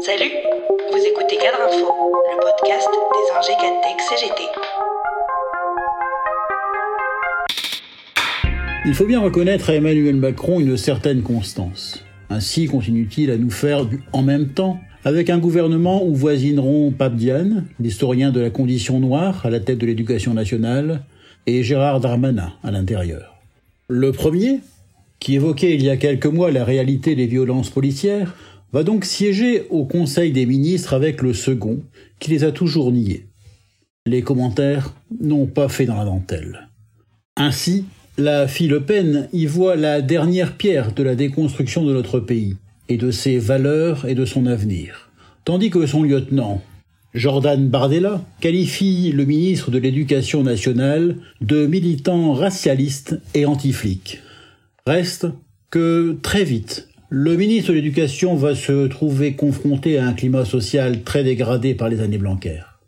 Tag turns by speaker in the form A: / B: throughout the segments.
A: Salut, vous écoutez Cadre Info, le podcast des ingés CGT.
B: Il faut bien reconnaître à Emmanuel Macron une certaine constance. Ainsi continue-t-il à nous faire du en même temps avec un gouvernement où voisineront Pape Diane, l'historien de la condition noire à la tête de l'éducation nationale, et Gérard Darmanin à l'intérieur. Le premier, qui évoquait il y a quelques mois la réalité des violences policières, va donc siéger au Conseil des ministres avec le second, qui les a toujours niés. Les commentaires n'ont pas fait dans la dentelle. Ainsi, la fille Le Pen y voit la dernière pierre de la déconstruction de notre pays, et de ses valeurs et de son avenir. Tandis que son lieutenant, Jordan Bardella, qualifie le ministre de l'Éducation nationale de militant racialiste et anti-flic. Reste que très vite, le ministre de l'Éducation va se trouver confronté à un climat social très dégradé par les années blancaires.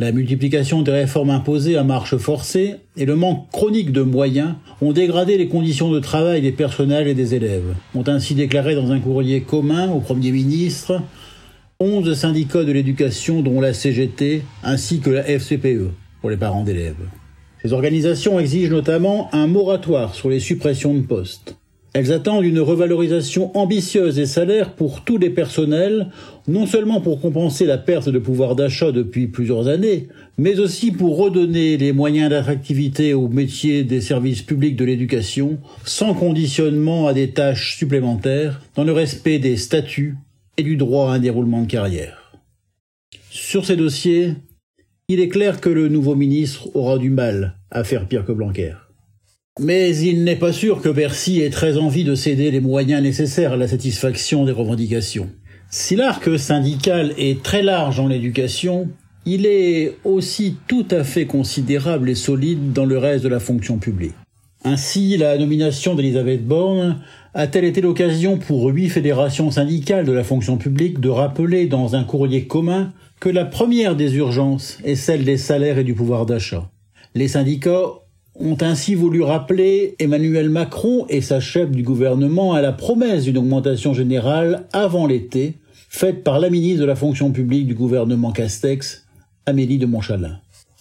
B: La multiplication des réformes imposées à marche forcée et le manque chronique de moyens ont dégradé les conditions de travail des personnels et des élèves, ont ainsi déclaré dans un courrier commun au Premier ministre 11 syndicats de l'éducation dont la CGT ainsi que la FCPE pour les parents d'élèves. Ces organisations exigent notamment un moratoire sur les suppressions de postes. Elles attendent une revalorisation ambitieuse des salaires pour tous les personnels, non seulement pour compenser la perte de pouvoir d'achat depuis plusieurs années, mais aussi pour redonner les moyens d'attractivité aux métiers des services publics de l'éducation, sans conditionnement à des tâches supplémentaires, dans le respect des statuts et du droit à un déroulement de carrière. Sur ces dossiers, il est clair que le nouveau ministre aura du mal à faire pire que Blanquer. Mais il n'est pas sûr que Bercy ait très envie de céder les moyens nécessaires à la satisfaction des revendications. Si l'arc syndical est très large en l'éducation, il est aussi tout à fait considérable et solide dans le reste de la fonction publique. Ainsi, la nomination d'Elisabeth Borne a-t-elle été l'occasion pour huit fédérations syndicales de la fonction publique de rappeler dans un courrier commun que la première des urgences est celle des salaires et du pouvoir d'achat. Les syndicats ont ainsi voulu rappeler Emmanuel Macron et sa chef du gouvernement à la promesse d'une augmentation générale avant l'été, faite par la ministre de la fonction publique du gouvernement Castex, Amélie de Montchalin.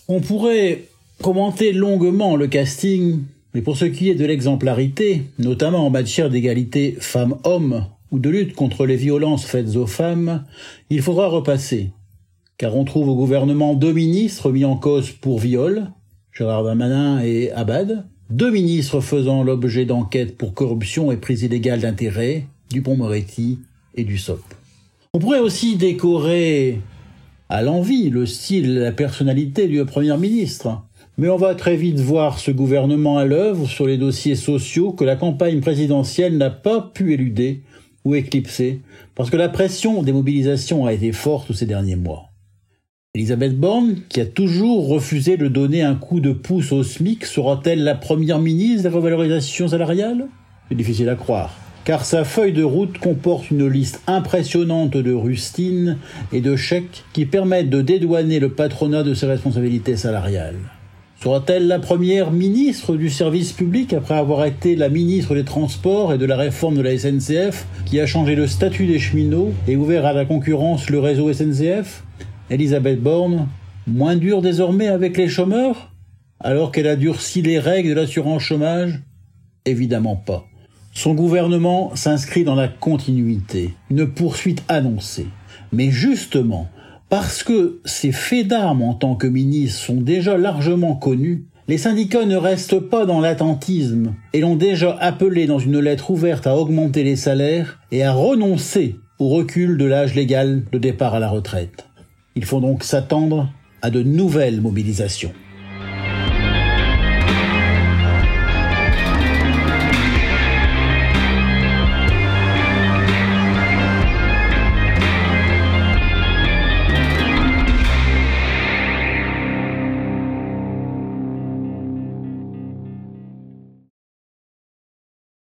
B: On pourrait commenter longuement le casting, mais pour ce qui est de l'exemplarité, notamment en matière d'égalité femmes-hommes ou de lutte contre les violences faites aux femmes, il faudra repasser, car on trouve au gouvernement deux ministres mis en cause pour viol, Gérard Darmanin et Abad, deux ministres faisant l'objet d'enquêtes pour corruption et prise illégale d'intérêt, Dupont-Moretti et Dussopt. On pourrait aussi décorer à l'envie le style et la personnalité du Premier ministre. Mais on va très vite voir ce gouvernement à l'œuvre sur les dossiers sociaux que la campagne présidentielle n'a pas pu éluder ou éclipser, parce que la pression des mobilisations a été forte ces derniers mois. Elisabeth Borne, qui a toujours refusé de donner un coup de pouce au SMIC, sera-t-elle la première ministre des revalorisations salariales C'est difficile à croire, car sa feuille de route comporte une liste impressionnante de rustines et de chèques qui permettent de dédouaner le patronat de ses responsabilités salariales. Sera-t-elle la première ministre du service public après avoir été la ministre des Transports et de la réforme de la SNCF qui a changé le statut des cheminots et ouvert à la concurrence le réseau SNCF Elisabeth Borne, moins dure désormais avec les chômeurs Alors qu'elle a durci les règles de l'assurance chômage? Évidemment pas. Son gouvernement s'inscrit dans la continuité, une poursuite annoncée. Mais justement, parce que ses faits d'armes en tant que ministre sont déjà largement connus, les syndicats ne restent pas dans l'attentisme et l'ont déjà appelé dans une lettre ouverte à augmenter les salaires et à renoncer au recul de l'âge légal de départ à la retraite. Il faut donc s'attendre à de nouvelles mobilisations.